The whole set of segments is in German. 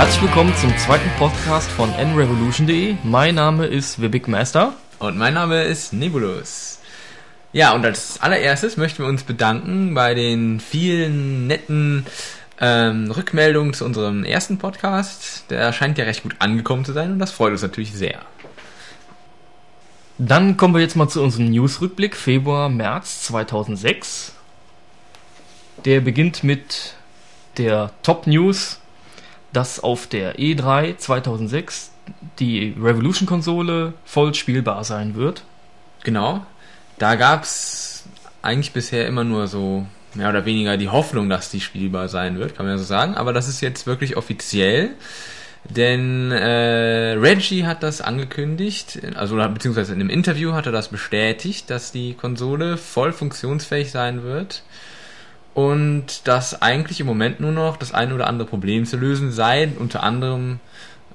Herzlich willkommen zum zweiten Podcast von nrevolution.de. Mein Name ist The Big Master. Und mein Name ist Nebulus. Ja, und als allererstes möchten wir uns bedanken bei den vielen netten ähm, Rückmeldungen zu unserem ersten Podcast. Der scheint ja recht gut angekommen zu sein und das freut uns natürlich sehr. Dann kommen wir jetzt mal zu unserem News-Rückblick Februar, März 2006. Der beginnt mit der Top-News, dass auf der E3 2006 die Revolution-Konsole voll spielbar sein wird. Genau. Da gab's eigentlich bisher immer nur so mehr oder weniger die Hoffnung, dass die spielbar sein wird, kann man ja so sagen. Aber das ist jetzt wirklich offiziell. Denn äh, Reggie hat das angekündigt, also beziehungsweise in einem Interview hat er das bestätigt, dass die Konsole voll funktionsfähig sein wird und dass eigentlich im Moment nur noch das ein oder andere Problem zu lösen sei, unter anderem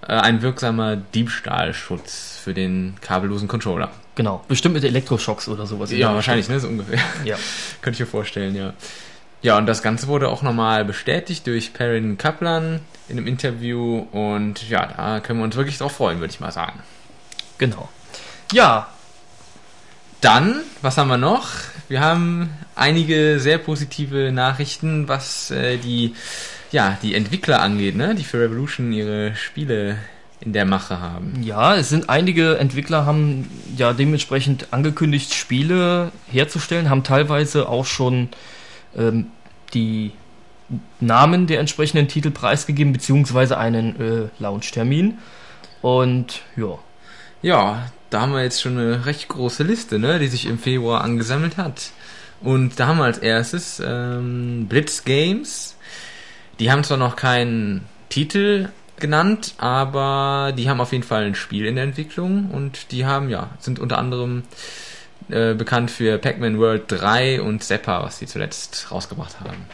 äh, ein wirksamer Diebstahlschutz für den kabellosen Controller. Genau, bestimmt mit Elektroschocks oder sowas. Ja, wahrscheinlich, ne, so ungefähr. Ja. Könnte ich mir vorstellen, ja. Ja, und das Ganze wurde auch nochmal bestätigt durch Perrin Kaplan in einem Interview und ja, da können wir uns wirklich drauf freuen, würde ich mal sagen. Genau. Ja. Dann, was haben wir noch? Wir haben einige sehr positive Nachrichten, was äh, die, ja, die Entwickler angeht, ne? die für Revolution ihre Spiele in der Mache haben. Ja, es sind einige Entwickler haben ja dementsprechend angekündigt, Spiele herzustellen, haben teilweise auch schon ähm, die Namen der entsprechenden Titel preisgegeben, beziehungsweise einen äh, Launch-Termin. Und ja. Ja, da haben wir jetzt schon eine recht große Liste, ne, die sich im Februar angesammelt hat. Und da haben wir als erstes ähm, Blitz Games. Die haben zwar noch keinen Titel genannt, aber die haben auf jeden Fall ein Spiel in der Entwicklung und die haben ja sind unter anderem äh, bekannt für Pac-Man World 3 und Zeppa, was sie zuletzt rausgebracht haben.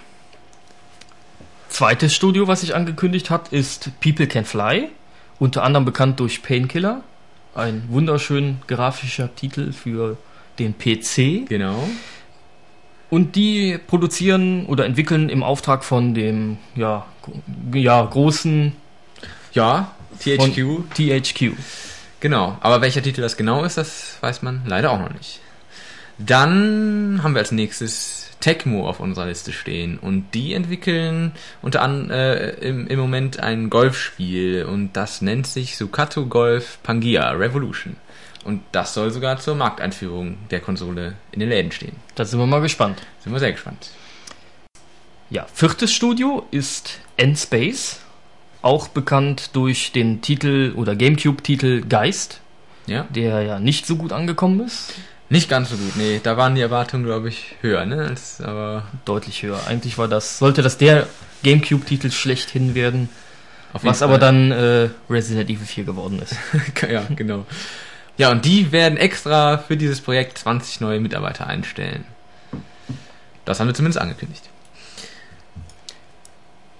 Zweites Studio, was sich angekündigt hat, ist People Can Fly, unter anderem bekannt durch Painkiller, ein wunderschön grafischer Titel für den PC. Genau. Und die produzieren oder entwickeln im Auftrag von dem ja, ja großen ja, THQ. THQ. Genau, aber welcher Titel das genau ist, das weiß man leider auch noch nicht. Dann haben wir als nächstes Tecmo auf unserer Liste stehen und die entwickeln unter anderem äh, im, im Moment ein Golfspiel und das nennt sich Sukato Golf Pangaea Revolution. Und das soll sogar zur Markteinführung der Konsole in den Läden stehen. Da sind wir mal gespannt. Sind wir sehr gespannt. Ja, viertes Studio ist N-Space auch bekannt durch den Titel oder GameCube-Titel Geist, ja. der ja nicht so gut angekommen ist. Nicht ganz so gut, nee. Da waren die Erwartungen, glaube ich, höher, ne? Als, aber Deutlich höher. Eigentlich war das, sollte das der GameCube-Titel schlechthin werden, was Fall. aber dann äh, Resident Evil 4 geworden ist. ja, genau. Ja, und die werden extra für dieses Projekt 20 neue Mitarbeiter einstellen. Das haben wir zumindest angekündigt.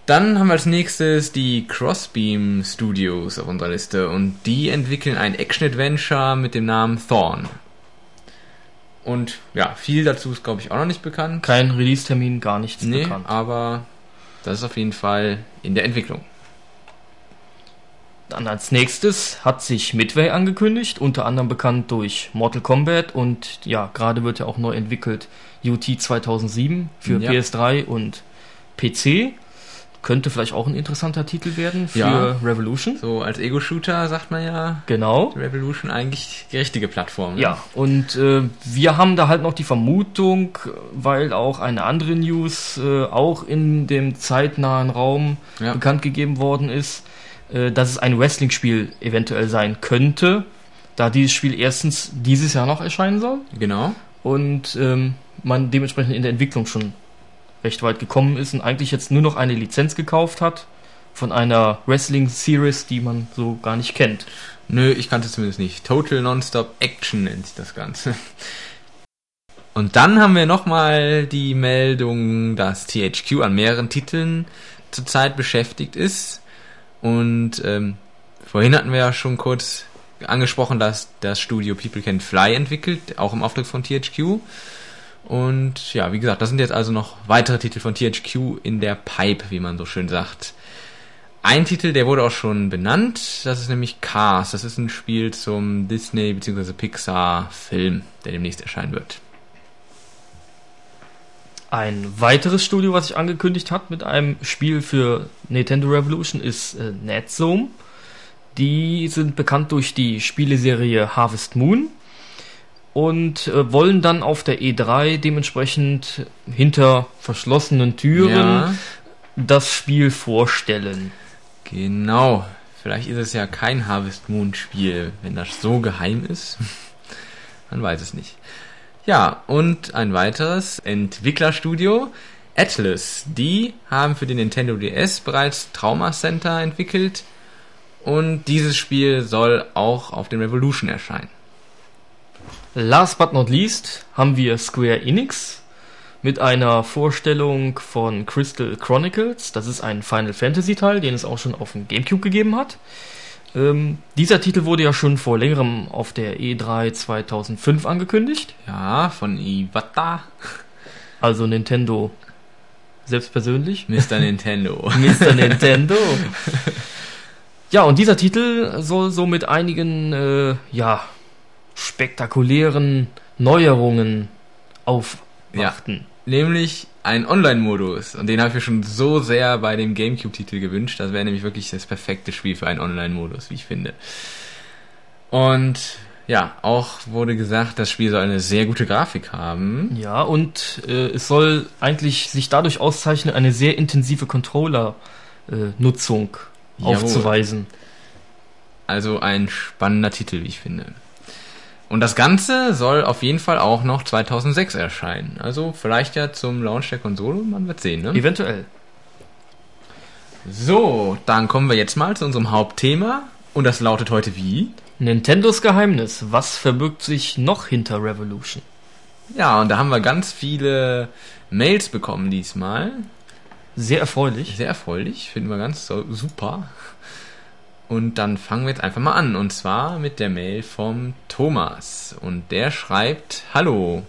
Dann haben wir als nächstes die Crossbeam Studios auf unserer Liste und die entwickeln ein Action-Adventure mit dem Namen Thorn. Und ja, viel dazu ist glaube ich auch noch nicht bekannt. Kein Release-Termin, gar nichts nee, bekannt. aber das ist auf jeden Fall in der Entwicklung. Dann als nächstes hat sich Midway angekündigt, unter anderem bekannt durch Mortal Kombat und ja, gerade wird ja auch neu entwickelt UT 2007 für ja. PS3 und PC. Könnte vielleicht auch ein interessanter Titel werden für ja, Revolution. So als Ego-Shooter sagt man ja. Genau. Revolution eigentlich die richtige Plattform. Ne? Ja, und äh, wir haben da halt noch die Vermutung, weil auch eine andere News äh, auch in dem zeitnahen Raum ja. bekannt gegeben worden ist, äh, dass es ein Wrestling-Spiel eventuell sein könnte, da dieses Spiel erstens dieses Jahr noch erscheinen soll. Genau. Und ähm, man dementsprechend in der Entwicklung schon recht weit gekommen ist und eigentlich jetzt nur noch eine Lizenz gekauft hat von einer Wrestling-Series, die man so gar nicht kennt. Nö, ich kannte zumindest nicht. Total Nonstop Action nennt sich das Ganze. Und dann haben wir nochmal die Meldung, dass THQ an mehreren Titeln zurzeit beschäftigt ist. Und ähm, vorhin hatten wir ja schon kurz angesprochen, dass das Studio People Can Fly entwickelt, auch im Auftrag von THQ. Und ja, wie gesagt, das sind jetzt also noch weitere Titel von THQ in der Pipe, wie man so schön sagt. ein Titel, der wurde auch schon benannt, das ist nämlich Cars. Das ist ein Spiel zum Disney bzw. Pixar Film, der demnächst erscheinen wird. Ein weiteres Studio, was sich angekündigt hat mit einem Spiel für Nintendo Revolution, ist äh, NetZone. Die sind bekannt durch die Spieleserie Harvest Moon und äh, wollen dann auf der E3 dementsprechend hinter verschlossenen Türen ja. das Spiel vorstellen. Genau. Vielleicht ist es ja kein Harvest Moon Spiel, wenn das so geheim ist. Man weiß es nicht. Ja, und ein weiteres Entwicklerstudio, Atlas. Die haben für den Nintendo DS bereits Trauma Center entwickelt und dieses Spiel soll auch auf dem Revolution erscheinen. Last but not least haben wir Square Enix mit einer Vorstellung von Crystal Chronicles. Das ist ein Final Fantasy Teil, den es auch schon auf dem GameCube gegeben hat. Ähm, dieser Titel wurde ja schon vor längerem auf der E3 2005 angekündigt. Ja, von Iwata. Also Nintendo selbst persönlich. Mr. Nintendo. Mr. Nintendo. Ja, und dieser Titel soll so mit einigen, äh, ja, spektakulären Neuerungen aufwarten. Ja, nämlich ein Online-Modus. Und den habe ich mir schon so sehr bei dem GameCube-Titel gewünscht. Das wäre nämlich wirklich das perfekte Spiel für einen Online-Modus, wie ich finde. Und ja, auch wurde gesagt, das Spiel soll eine sehr gute Grafik haben. Ja, und äh, es soll eigentlich sich dadurch auszeichnen, eine sehr intensive Controller-Nutzung äh, aufzuweisen. Also ein spannender Titel, wie ich finde. Und das Ganze soll auf jeden Fall auch noch 2006 erscheinen. Also vielleicht ja zum Launch der Konsole, man wird sehen, ne? Eventuell. So, dann kommen wir jetzt mal zu unserem Hauptthema. Und das lautet heute wie? Nintendos Geheimnis. Was verbirgt sich noch hinter Revolution? Ja, und da haben wir ganz viele Mails bekommen diesmal. Sehr erfreulich. Sehr erfreulich, finden wir ganz super. Und dann fangen wir jetzt einfach mal an. Und zwar mit der Mail vom Thomas. Und der schreibt, Hallo,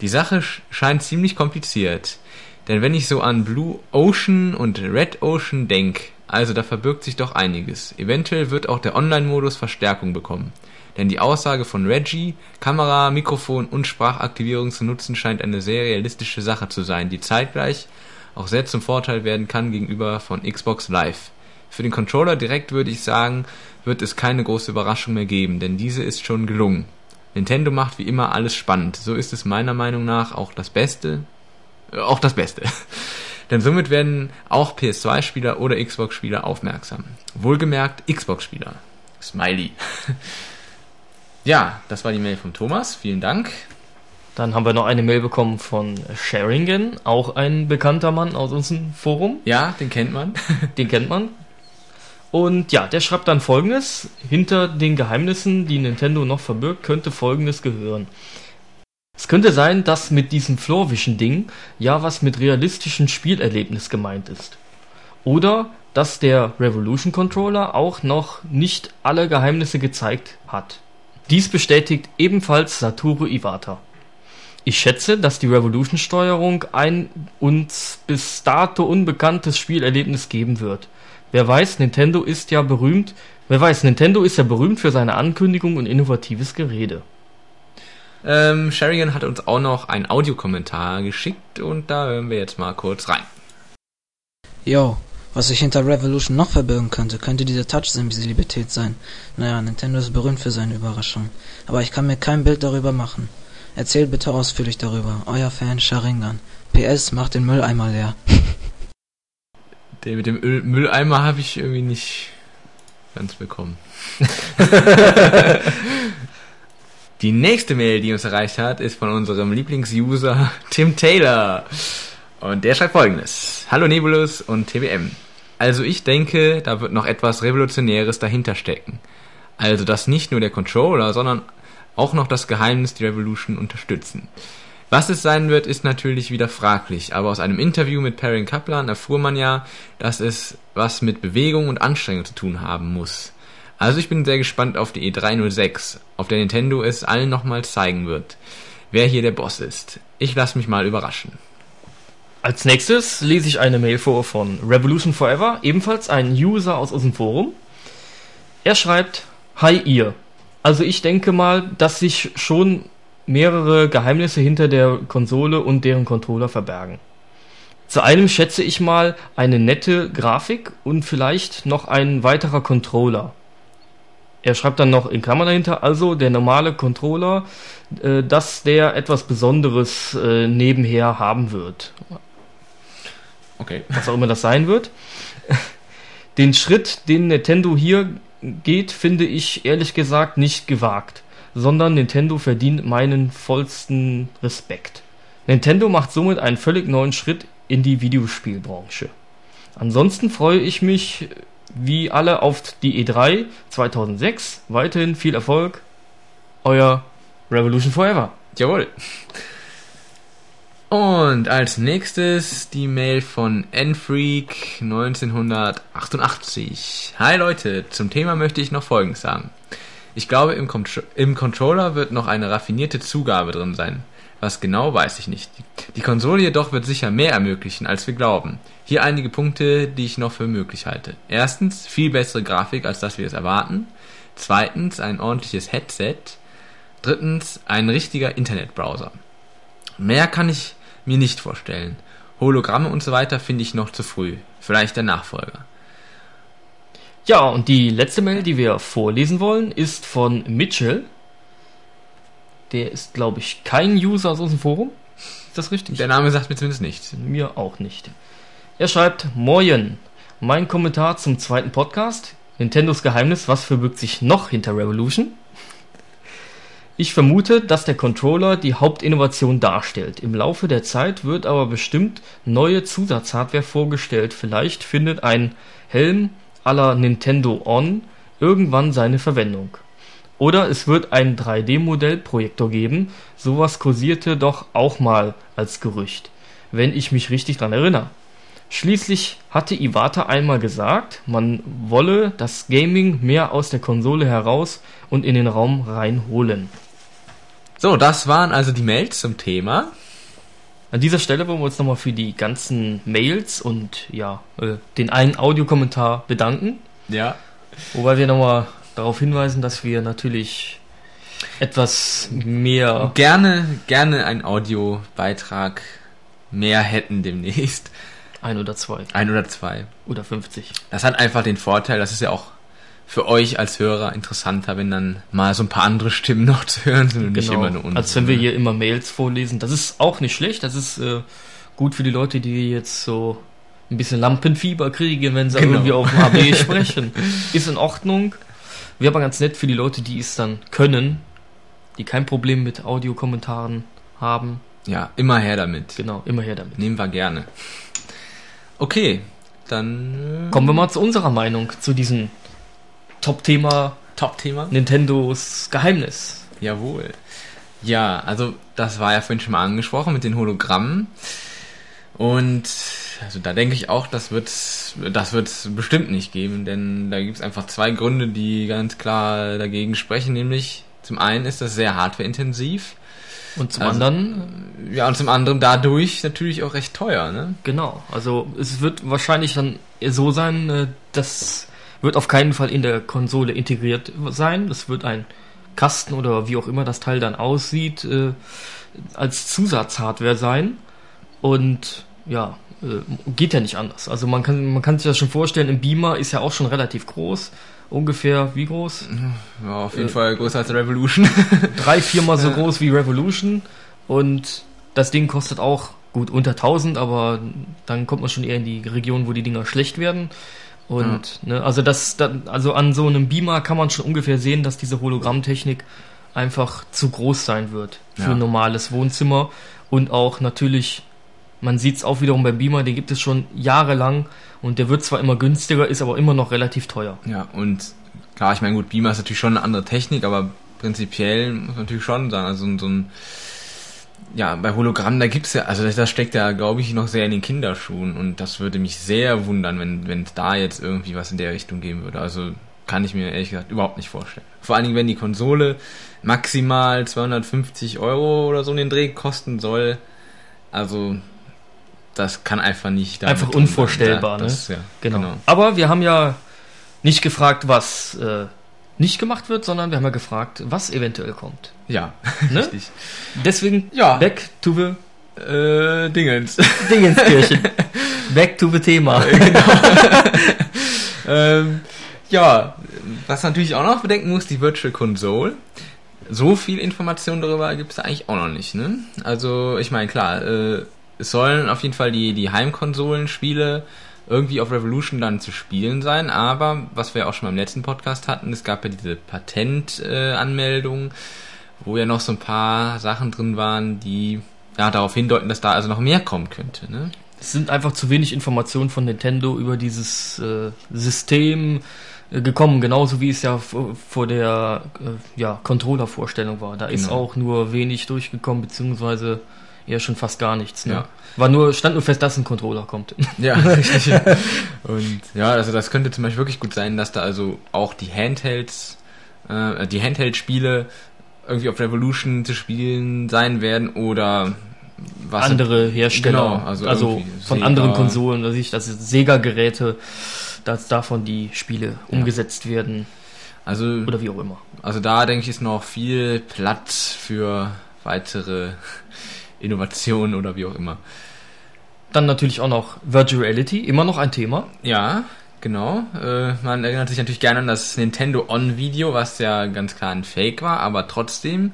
die Sache scheint ziemlich kompliziert. Denn wenn ich so an Blue Ocean und Red Ocean denke, also da verbirgt sich doch einiges. Eventuell wird auch der Online-Modus Verstärkung bekommen. Denn die Aussage von Reggie, Kamera, Mikrofon und Sprachaktivierung zu nutzen, scheint eine sehr realistische Sache zu sein, die zeitgleich auch sehr zum Vorteil werden kann gegenüber von Xbox Live. Für den Controller direkt würde ich sagen, wird es keine große Überraschung mehr geben, denn diese ist schon gelungen. Nintendo macht wie immer alles spannend. So ist es meiner Meinung nach auch das Beste. Äh, auch das Beste. denn somit werden auch PS2-Spieler oder Xbox-Spieler aufmerksam. Wohlgemerkt Xbox-Spieler. Smiley. ja, das war die Mail von Thomas. Vielen Dank. Dann haben wir noch eine Mail bekommen von Sharingen, auch ein bekannter Mann aus unserem Forum. Ja, den kennt man. den kennt man. Und ja, der schreibt dann folgendes: Hinter den Geheimnissen, die Nintendo noch verbirgt, könnte folgendes gehören. Es könnte sein, dass mit diesem Floorvision-Ding ja was mit realistischen Spielerlebnis gemeint ist. Oder dass der Revolution Controller auch noch nicht alle Geheimnisse gezeigt hat. Dies bestätigt ebenfalls Satoru Iwata. Ich schätze, dass die Revolution-Steuerung ein uns bis dato unbekanntes Spielerlebnis geben wird Wer weiß, Nintendo ist ja berühmt. Wer weiß, Nintendo ist ja berühmt für seine Ankündigung und innovatives Gerede. Ähm, Sheridan hat uns auch noch einen Audiokommentar geschickt und da hören wir jetzt mal kurz rein. Yo, was sich hinter Revolution noch verbirgen könnte, könnte diese Touch-Sensibilität sein. Naja, Nintendo ist berühmt für seine Überraschungen. Aber ich kann mir kein Bild darüber machen. Erzählt bitte ausführlich darüber. Euer Fan Sharingan. PS, macht den Mülleimer leer. Den mit dem Öl Mülleimer habe ich irgendwie nicht ganz bekommen. die nächste Mail, die uns erreicht hat, ist von unserem Lieblingsuser Tim Taylor. Und der schreibt folgendes. Hallo Nebulus und TBM. Also ich denke, da wird noch etwas Revolutionäres dahinter stecken. Also dass nicht nur der Controller, sondern auch noch das Geheimnis die Revolution unterstützen. Was es sein wird, ist natürlich wieder fraglich, aber aus einem Interview mit Perrin Kaplan erfuhr man ja, dass es was mit Bewegung und Anstrengung zu tun haben muss. Also ich bin sehr gespannt auf die E306, auf der Nintendo es allen nochmals zeigen wird, wer hier der Boss ist. Ich lasse mich mal überraschen. Als nächstes lese ich eine Mail vor von Revolution Forever, ebenfalls ein User aus unserem Forum. Er schreibt, Hi ihr. Also ich denke mal, dass sich schon mehrere Geheimnisse hinter der Konsole und deren Controller verbergen. Zu einem schätze ich mal eine nette Grafik und vielleicht noch ein weiterer Controller. Er schreibt dann noch in Klammern dahinter, also der normale Controller, äh, dass der etwas Besonderes äh, nebenher haben wird. Okay. Was auch immer das sein wird. Den Schritt, den Nintendo hier geht, finde ich ehrlich gesagt nicht gewagt, sondern Nintendo verdient meinen vollsten Respekt. Nintendo macht somit einen völlig neuen Schritt in die Videospielbranche. Ansonsten freue ich mich wie alle auf die E3 2006. Weiterhin viel Erfolg. Euer Revolution Forever. Jawohl. Und als nächstes die Mail von Nfreak 1988. Hi Leute, zum Thema möchte ich noch Folgendes sagen. Ich glaube, im, Contro im Controller wird noch eine raffinierte Zugabe drin sein. Was genau, weiß ich nicht. Die Konsole jedoch wird sicher mehr ermöglichen, als wir glauben. Hier einige Punkte, die ich noch für möglich halte. Erstens, viel bessere Grafik, als dass wir es erwarten. Zweitens, ein ordentliches Headset. Drittens, ein richtiger Internetbrowser. Mehr kann ich mir nicht vorstellen. Hologramme und so weiter finde ich noch zu früh. Vielleicht der Nachfolger. Ja, und die letzte Mail, die wir vorlesen wollen, ist von Mitchell. Der ist, glaube ich, kein User aus unserem Forum. Ist das richtig? Der Name sagt mir zumindest nichts. Mir auch nicht. Er schreibt, Moin, mein Kommentar zum zweiten Podcast. Nintendos Geheimnis, was verbirgt sich noch hinter Revolution? Ich vermute, dass der Controller die Hauptinnovation darstellt. Im Laufe der Zeit wird aber bestimmt neue Zusatzhardware vorgestellt. Vielleicht findet ein Helm à la Nintendo On irgendwann seine Verwendung. Oder es wird ein 3D-Modellprojektor geben. Sowas kursierte doch auch mal als Gerücht, wenn ich mich richtig dran erinnere. Schließlich hatte Iwata einmal gesagt, man wolle das Gaming mehr aus der Konsole heraus und in den Raum reinholen. So, das waren also die Mails zum Thema. An dieser Stelle wollen wir uns nochmal für die ganzen Mails und ja, äh, den einen Audiokommentar bedanken. Ja. Wobei wir nochmal darauf hinweisen, dass wir natürlich etwas mehr. Gerne, gerne ein Audiobeitrag mehr hätten demnächst. Ein oder zwei. Ein oder zwei. Oder 50. Das hat einfach den Vorteil, das ist ja auch für euch als Hörer interessanter, wenn dann mal so ein paar andere Stimmen noch zu hören sind und genau. nicht immer nur unsere. Als wenn wir hier immer Mails vorlesen. Das ist auch nicht schlecht. Das ist äh, gut für die Leute, die jetzt so ein bisschen Lampenfieber kriegen, wenn sie genau. irgendwie auf dem AB sprechen. Ist in Ordnung. Wäre aber ganz nett für die Leute, die es dann können, die kein Problem mit Audiokommentaren haben. Ja, immer her damit. Genau, immer her damit. Nehmen wir gerne. Okay, dann äh kommen wir mal zu unserer Meinung zu diesem Top-Thema. Top-Thema? Nintendos Geheimnis. Jawohl. Ja, also das war ja vorhin schon mal angesprochen mit den Hologrammen. Und also da denke ich auch, das wird das wird bestimmt nicht geben, denn da gibt es einfach zwei Gründe, die ganz klar dagegen sprechen, nämlich zum einen ist das sehr hardwareintensiv und zum also, anderen ja und zum anderen dadurch natürlich auch recht teuer, ne? Genau, also es wird wahrscheinlich dann so sein, äh, dass wird auf keinen Fall in der Konsole integriert sein. Das wird ein Kasten oder wie auch immer das Teil dann aussieht, äh, als Zusatzhardware sein. Und ja, äh, geht ja nicht anders. Also man kann, man kann sich das schon vorstellen, ein Beamer ist ja auch schon relativ groß. Ungefähr wie groß? Ja, auf jeden äh, Fall größer als Revolution. drei, viermal so groß wie Revolution. Und das Ding kostet auch gut unter 1000, aber dann kommt man schon eher in die Region, wo die Dinger schlecht werden. Und ja. ne, also das, also an so einem Beamer kann man schon ungefähr sehen, dass diese Hologrammtechnik einfach zu groß sein wird für ja. ein normales Wohnzimmer und auch natürlich, man sieht es auch wiederum beim Beamer, den gibt es schon jahrelang und der wird zwar immer günstiger, ist aber immer noch relativ teuer. Ja, und klar, ich meine, gut, Beamer ist natürlich schon eine andere Technik, aber prinzipiell muss man natürlich schon sagen, also so ein ja, bei Hologramm, da gibt's ja, also das steckt ja, glaube ich, noch sehr in den Kinderschuhen und das würde mich sehr wundern, wenn wenn es da jetzt irgendwie was in der Richtung geben würde. Also kann ich mir ehrlich gesagt überhaupt nicht vorstellen. Vor allen Dingen, wenn die Konsole maximal 250 Euro oder so in den Dreh kosten soll. Also das kann einfach nicht. Einfach unvorstellbar, das, ne? Ja, genau. genau. Aber wir haben ja nicht gefragt, was äh, nicht gemacht wird, sondern wir haben ja gefragt, was eventuell kommt. Ja, ne? richtig. Deswegen ja. back to the äh, Dingens. Dingenskirchen. back to the Thema. genau. ähm, ja, was natürlich auch noch bedenken muss, die Virtual Console. So viel Information darüber gibt es eigentlich auch noch nicht. Ne? Also ich meine, klar, äh, es sollen auf jeden Fall die, die Heimkonsolenspiele irgendwie auf Revolution dann zu spielen sein, aber was wir auch schon beim letzten Podcast hatten, es gab ja diese Patentanmeldung, äh, wo ja noch so ein paar Sachen drin waren, die ja darauf hindeuten, dass da also noch mehr kommen könnte. Ne? Es sind einfach zu wenig Informationen von Nintendo über dieses äh, System äh, gekommen, genauso wie es ja vor der äh, ja, Controller-Vorstellung war. Da genau. ist auch nur wenig durchgekommen, beziehungsweise eher schon fast gar nichts. Ne? Ja. War nur, stand nur fest, dass ein Controller kommt. Ja, Und ja, also das könnte zum Beispiel wirklich gut sein, dass da also auch die Handhelds, äh, die Handheld-Spiele irgendwie auf Revolution zu spielen sein werden oder was andere Hersteller, genau, also, also von Sega. anderen Konsolen, dass ich, dass Sega-Geräte, dass davon die Spiele ja. umgesetzt werden. Also oder wie auch immer. Also da denke ich ist noch viel Platz für weitere Innovationen oder wie auch immer. Dann natürlich auch noch Virtual Reality, immer noch ein Thema. Ja, genau. Äh, man erinnert sich natürlich gerne an das Nintendo On-Video, was ja ganz klar ein Fake war, aber trotzdem.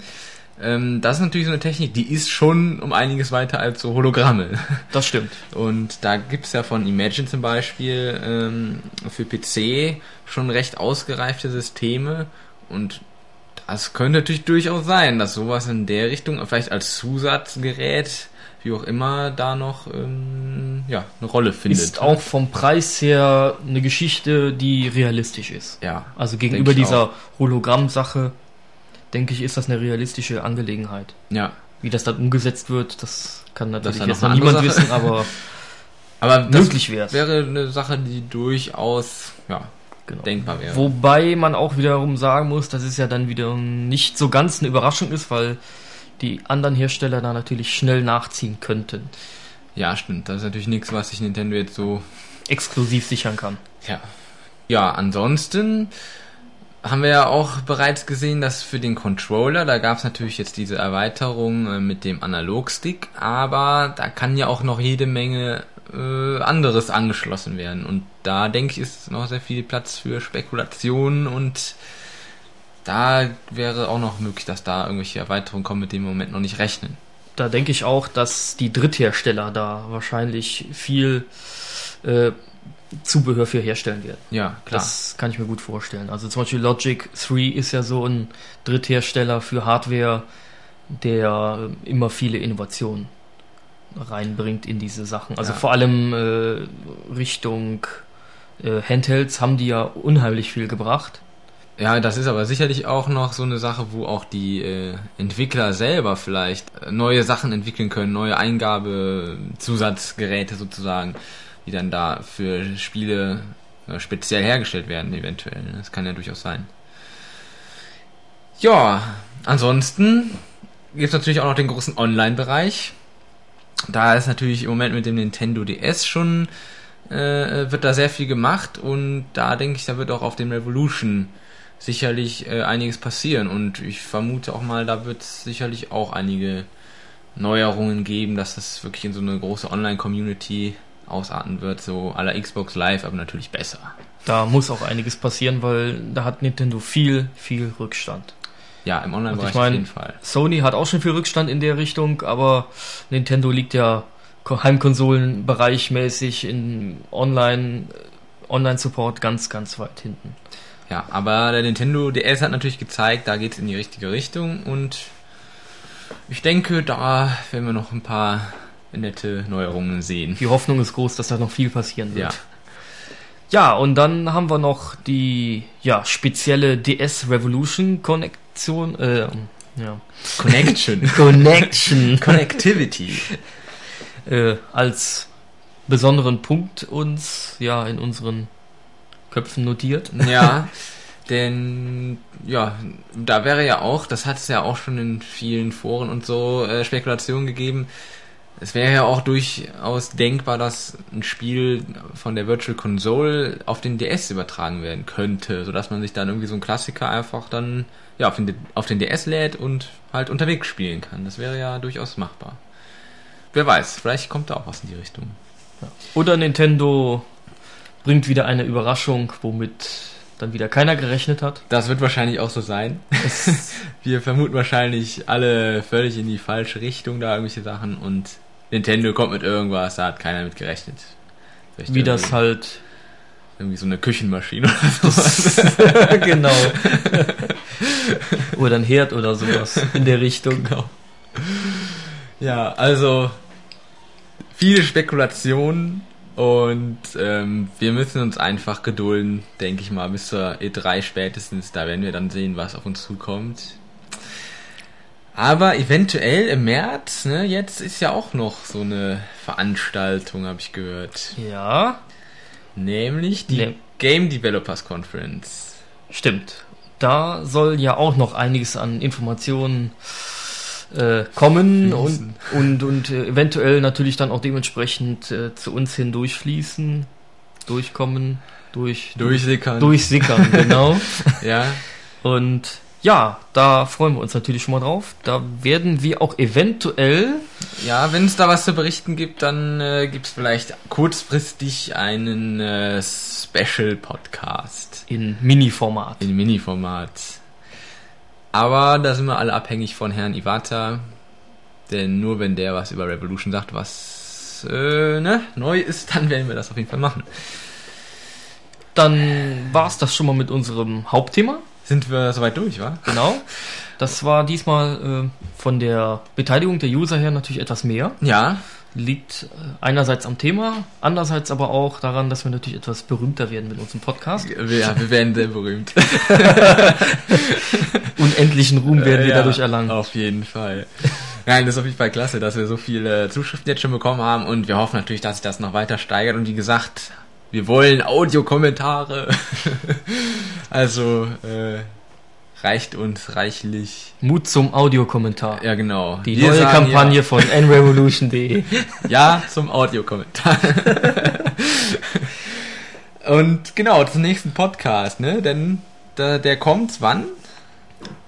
Ähm, das ist natürlich so eine Technik, die ist schon um einiges weiter als so Hologramme. Das stimmt. Und da gibt es ja von Imagine zum Beispiel ähm, für PC schon recht ausgereifte Systeme und das könnte natürlich durchaus sein, dass sowas in der Richtung, vielleicht als Zusatzgerät, wie auch immer, da noch ähm, ja, eine Rolle findet. Ist auch vom Preis her eine Geschichte, die realistisch ist. Ja. Also gegenüber dieser Hologramm-Sache, denke ich, ist das eine realistische Angelegenheit. Ja. Wie das dann umgesetzt wird, das kann natürlich das jetzt noch niemand Sache. wissen, aber, aber möglich wäre Wäre eine Sache, die durchaus ja, genau. denkbar wäre. Wobei man auch wiederum sagen muss, dass es ja dann wieder nicht so ganz eine Überraschung ist, weil die anderen Hersteller da natürlich schnell nachziehen könnten. Ja, stimmt. Das ist natürlich nichts, was sich Nintendo jetzt so exklusiv sichern kann. Ja. Ja, ansonsten haben wir ja auch bereits gesehen, dass für den Controller, da gab es natürlich jetzt diese Erweiterung äh, mit dem Analogstick, aber da kann ja auch noch jede Menge äh, anderes angeschlossen werden. Und da denke ich, ist noch sehr viel Platz für Spekulationen und da wäre auch noch möglich, dass da irgendwelche Erweiterungen kommen, mit denen wir im Moment noch nicht rechnen. Da denke ich auch, dass die Dritthersteller da wahrscheinlich viel äh, Zubehör für herstellen werden. Ja, klar. Das kann ich mir gut vorstellen. Also zum Beispiel Logic 3 ist ja so ein Dritthersteller für Hardware, der immer viele Innovationen reinbringt in diese Sachen. Also ja. vor allem äh, Richtung äh, Handhelds haben die ja unheimlich viel gebracht. Ja, das ist aber sicherlich auch noch so eine Sache, wo auch die äh, Entwickler selber vielleicht äh, neue Sachen entwickeln können, neue Eingabezusatzgeräte sozusagen, die dann da für Spiele äh, speziell hergestellt werden, eventuell. Das kann ja durchaus sein. Ja, ansonsten gibt es natürlich auch noch den großen Online-Bereich da ist natürlich im Moment mit dem Nintendo DS schon, äh, wird da sehr viel gemacht und da denke ich, da wird auch auf dem Revolution sicherlich äh, einiges passieren und ich vermute auch mal, da wird es sicherlich auch einige Neuerungen geben, dass das wirklich in so eine große Online-Community ausarten wird, so aller Xbox Live, aber natürlich besser. Da muss auch einiges passieren, weil da hat Nintendo viel, viel Rückstand. Ja, im Online-Bereich ich mein, auf jeden Fall. Sony hat auch schon viel Rückstand in der Richtung, aber Nintendo liegt ja Heimkonsolenbereich mäßig in Online, Online-Support ganz, ganz weit hinten. Ja, aber der Nintendo DS hat natürlich gezeigt, da geht es in die richtige Richtung und ich denke, da werden wir noch ein paar nette Neuerungen sehen. Die Hoffnung ist groß, dass da noch viel passieren wird. Ja. Ja, und dann haben wir noch die ja, spezielle DS Revolution Connect Konnektion, äh, ja. Connection. Connection. Connectivity. äh, als besonderen Punkt uns ja in unseren Köpfen notiert. Ja, denn ja, da wäre ja auch, das hat es ja auch schon in vielen Foren und so äh, Spekulationen gegeben, es wäre ja auch durchaus denkbar, dass ein Spiel von der Virtual Console auf den DS übertragen werden könnte, sodass man sich dann irgendwie so ein Klassiker einfach dann ja, auf, den, auf den DS lädt und halt unterwegs spielen kann. Das wäre ja durchaus machbar. Wer weiß, vielleicht kommt da auch was in die Richtung. Ja. Oder Nintendo bringt wieder eine Überraschung, womit dann wieder keiner gerechnet hat. Das wird wahrscheinlich auch so sein. Wir vermuten wahrscheinlich alle völlig in die falsche Richtung da irgendwelche Sachen und Nintendo kommt mit irgendwas, da hat keiner mit gerechnet. Vielleicht Wie das halt. Irgendwie so eine Küchenmaschine oder sowas. genau. oder ein Herd oder sowas in der Richtung. Genau. Ja, also viele Spekulationen und ähm, wir müssen uns einfach gedulden, denke ich mal, bis zur E3 spätestens. Da werden wir dann sehen, was auf uns zukommt. Aber eventuell im März, ne, jetzt ist ja auch noch so eine Veranstaltung, habe ich gehört. Ja. Nämlich die ne Game Developers Conference. Stimmt. Da soll ja auch noch einiges an Informationen äh, kommen und, und, und äh, eventuell natürlich dann auch dementsprechend äh, zu uns hin durchfließen, durchkommen, durch, durchsickern. Durchsickern, genau. ja. Und ja, da freuen wir uns natürlich schon mal drauf. Da werden wir auch eventuell. Ja, wenn es da was zu berichten gibt, dann äh, gibt es vielleicht kurzfristig einen äh, Special-Podcast. In Mini-Format. In Mini-Format. Aber da sind wir alle abhängig von Herrn Iwata. Denn nur wenn der was über Revolution sagt, was äh, ne, neu ist, dann werden wir das auf jeden Fall machen. Dann war es das schon mal mit unserem Hauptthema sind wir soweit durch, wa? Genau. Das war diesmal äh, von der Beteiligung der User her natürlich etwas mehr. Ja. Liegt äh, einerseits am Thema, andererseits aber auch daran, dass wir natürlich etwas berühter werden mit unserem Podcast. Ja, wir werden sehr berühmt. Unendlichen Ruhm werden wir ja, dadurch erlangen. Auf jeden Fall. Nein, das ist auf jeden Fall klasse, dass wir so viele Zuschriften jetzt schon bekommen haben und wir hoffen natürlich, dass sich das noch weiter steigert. Und wie gesagt, wir wollen Audiokommentare. also äh, reicht uns reichlich. Mut zum Audiokommentar. Ja, genau. Die Wir neue Kampagne ja. von nrevolution.de. ja, zum Audiokommentar. Und genau, zum nächsten Podcast, ne? Denn der, der kommt wann?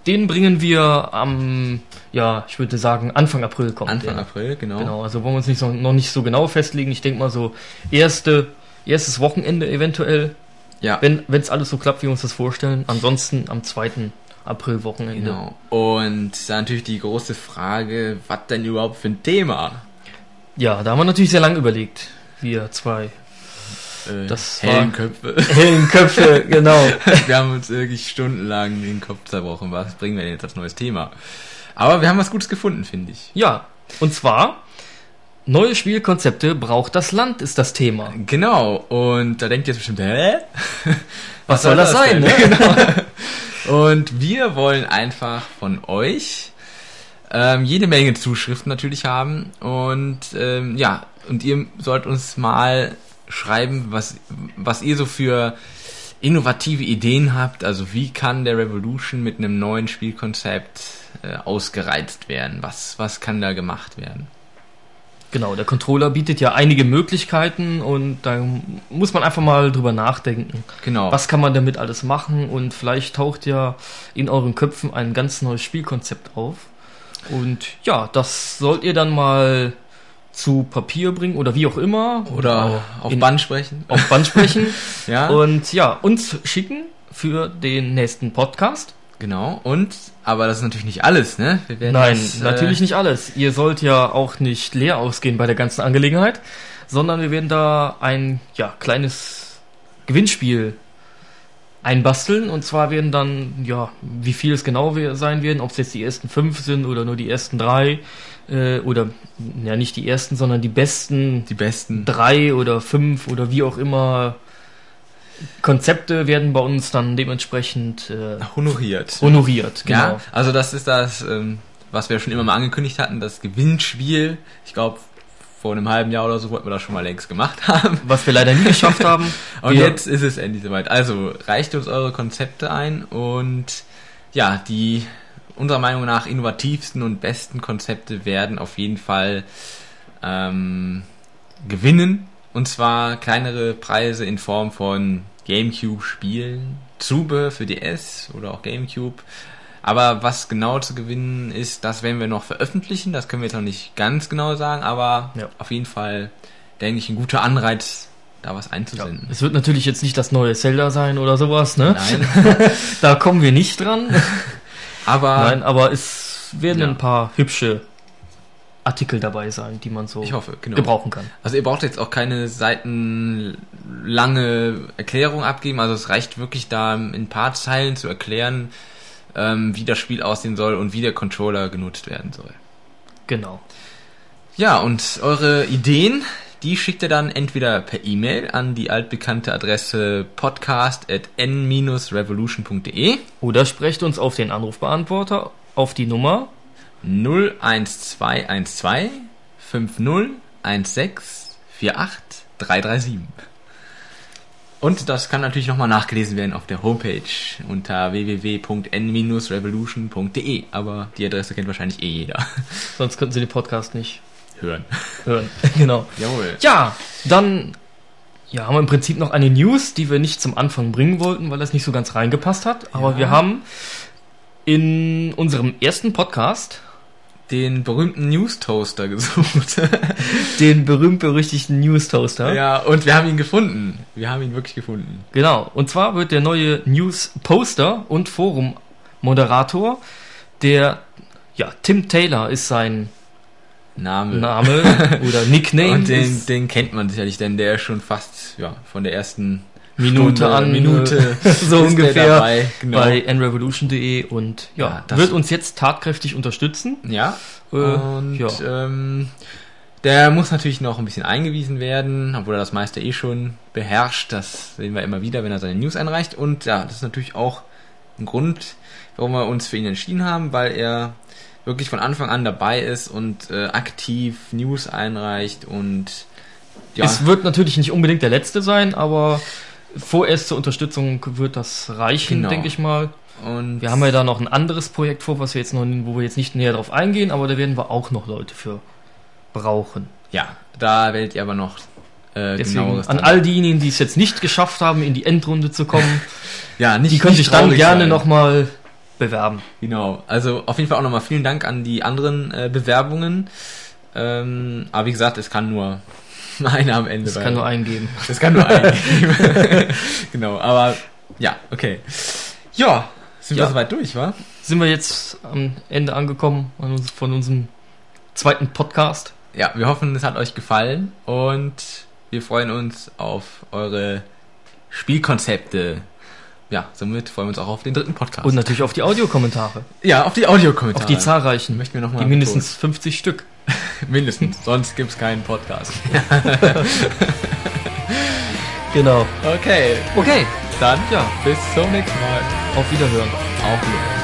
Den bringen wir am, ja, ich würde sagen, Anfang April kommt Anfang der. April, genau. Genau, also wollen wir uns nicht so, noch nicht so genau festlegen. Ich denke mal so erste erstes Wochenende eventuell. Ja. Wenn es alles so klappt, wie wir uns das vorstellen. Ansonsten am 2. April-Wochenende. Genau. Und dann natürlich die große Frage, was denn überhaupt für ein Thema? Ja, da haben wir natürlich sehr lange überlegt. Wir zwei. Äh, das Hellenköpfe. Hellenköpfe, genau. wir haben uns wirklich stundenlang den Kopf zerbrochen. Was bringen wir denn jetzt als neues Thema? Aber wir haben was Gutes gefunden, finde ich. Ja. Und zwar Neue Spielkonzepte braucht das Land, ist das Thema. Genau, und da denkt ihr jetzt bestimmt, hä? Was, Was soll das, das sein? Ne? Genau. Und wir wollen einfach von euch ähm, jede Menge Zuschriften natürlich haben. Und ähm, ja, und ihr sollt uns mal schreiben, was, was ihr so für innovative Ideen habt. Also wie kann der Revolution mit einem neuen Spielkonzept äh, ausgereizt werden? Was, was kann da gemacht werden? Genau, der Controller bietet ja einige Möglichkeiten und da muss man einfach mal drüber nachdenken. Genau. Was kann man damit alles machen und vielleicht taucht ja in euren Köpfen ein ganz neues Spielkonzept auf. Und ja, das sollt ihr dann mal zu Papier bringen oder wie auch immer. Oder auf Band sprechen. Auf Band sprechen. ja. Und ja, uns schicken für den nächsten Podcast. Genau, und, aber das ist natürlich nicht alles, ne? Nein, das, natürlich äh, nicht alles. Ihr sollt ja auch nicht leer ausgehen bei der ganzen Angelegenheit, sondern wir werden da ein, ja, kleines Gewinnspiel einbasteln und zwar werden dann, ja, wie viel es genau sein werden, ob es jetzt die ersten fünf sind oder nur die ersten drei, äh, oder, ja, nicht die ersten, sondern die besten, die besten drei oder fünf oder wie auch immer Konzepte werden bei uns dann dementsprechend äh, honoriert. Honoriert, genau. Ja, also das ist das, ähm, was wir schon immer mal angekündigt hatten, das Gewinnspiel. Ich glaube, vor einem halben Jahr oder so wollten wir das schon mal längst gemacht haben. Was wir leider nie geschafft haben. und wir jetzt ist es endlich soweit. Also reicht uns eure Konzepte ein und ja, die unserer Meinung nach innovativsten und besten Konzepte werden auf jeden Fall ähm, gewinnen. Und zwar kleinere Preise in Form von GameCube-Spielen, Zubehör für DS oder auch GameCube. Aber was genau zu gewinnen ist, das werden wir noch veröffentlichen. Das können wir jetzt noch nicht ganz genau sagen, aber ja. auf jeden Fall, denke ich, ein guter Anreiz, da was einzusenden. Ja. Es wird natürlich jetzt nicht das neue Zelda sein oder sowas, ne? Nein. da kommen wir nicht dran. aber. Nein, aber es werden ja. ein paar hübsche Artikel dabei sein, die man so hoffe, genau. gebrauchen kann. Also ihr braucht jetzt auch keine seitenlange Erklärung abgeben, also es reicht wirklich da in ein paar Zeilen zu erklären, ähm, wie das Spiel aussehen soll und wie der Controller genutzt werden soll. Genau. Ja, und eure Ideen, die schickt ihr dann entweder per E-Mail an die altbekannte Adresse podcast.n-revolution.de oder sprecht uns auf den Anrufbeantworter auf die Nummer 01212 5016 48 337. Und das kann natürlich nochmal nachgelesen werden auf der Homepage unter www.n-revolution.de. Aber die Adresse kennt wahrscheinlich eh jeder. Sonst könnten Sie den Podcast nicht hören. Hören, genau. Jawohl. Ja, dann ja, haben wir im Prinzip noch eine News, die wir nicht zum Anfang bringen wollten, weil das nicht so ganz reingepasst hat. Aber ja. wir haben in unserem ersten Podcast den berühmten News Toaster gesucht. den berühmt-berüchtigten News Toaster. Ja, und wir haben ihn gefunden. Wir haben ihn wirklich gefunden. Genau. Und zwar wird der neue News Poster und Forum Moderator, der, ja, Tim Taylor ist sein Name. Name oder Nickname. Und den, den kennt man sicherlich, denn der ist schon fast, ja, von der ersten Minute Stunde, an Minute so ungefähr dabei, genau. bei nrevolution.de und ja, ja wird uns jetzt tatkräftig unterstützen. Ja. Äh, und ja. Ähm, der muss natürlich noch ein bisschen eingewiesen werden, obwohl er das meiste eh schon beherrscht. Das sehen wir immer wieder, wenn er seine News einreicht. Und ja, das ist natürlich auch ein Grund, warum wir uns für ihn entschieden haben, weil er wirklich von Anfang an dabei ist und äh, aktiv News einreicht und ja. Es wird natürlich nicht unbedingt der letzte sein, aber vorerst zur Unterstützung wird das reichen, genau. denke ich mal. Und wir haben ja da noch ein anderes Projekt vor, was wir jetzt noch, wo wir jetzt nicht näher drauf eingehen, aber da werden wir auch noch Leute für brauchen. Ja, da werdet ihr aber noch äh, Deswegen, an all diejenigen, die es jetzt nicht geschafft haben, in die Endrunde zu kommen, ja, nicht, die können sich dann gerne nochmal bewerben. Genau, also auf jeden Fall auch nochmal vielen Dank an die anderen äh, Bewerbungen. Ähm, aber wie gesagt, es kann nur einer am Ende. Das kann nur eingeben. Das kann nur eingeben. genau, aber ja, okay. Ja, sind ja. wir soweit durch, wa? Sind wir jetzt am Ende angekommen von unserem zweiten Podcast? Ja, wir hoffen, es hat euch gefallen und wir freuen uns auf eure Spielkonzepte. Ja, somit freuen wir uns auch auf den dritten Podcast. Und natürlich auf die Audiokommentare. Ja, auf die Audiokommentare. Auf die zahlreichen. Möchten wir noch mal die mindestens 50 Stück. Mindestens, sonst gibt es keinen Podcast. genau. Okay. Okay. Dann, ja, bis zum nächsten Mal. Auf Wiederhören. Auf Wiederhören.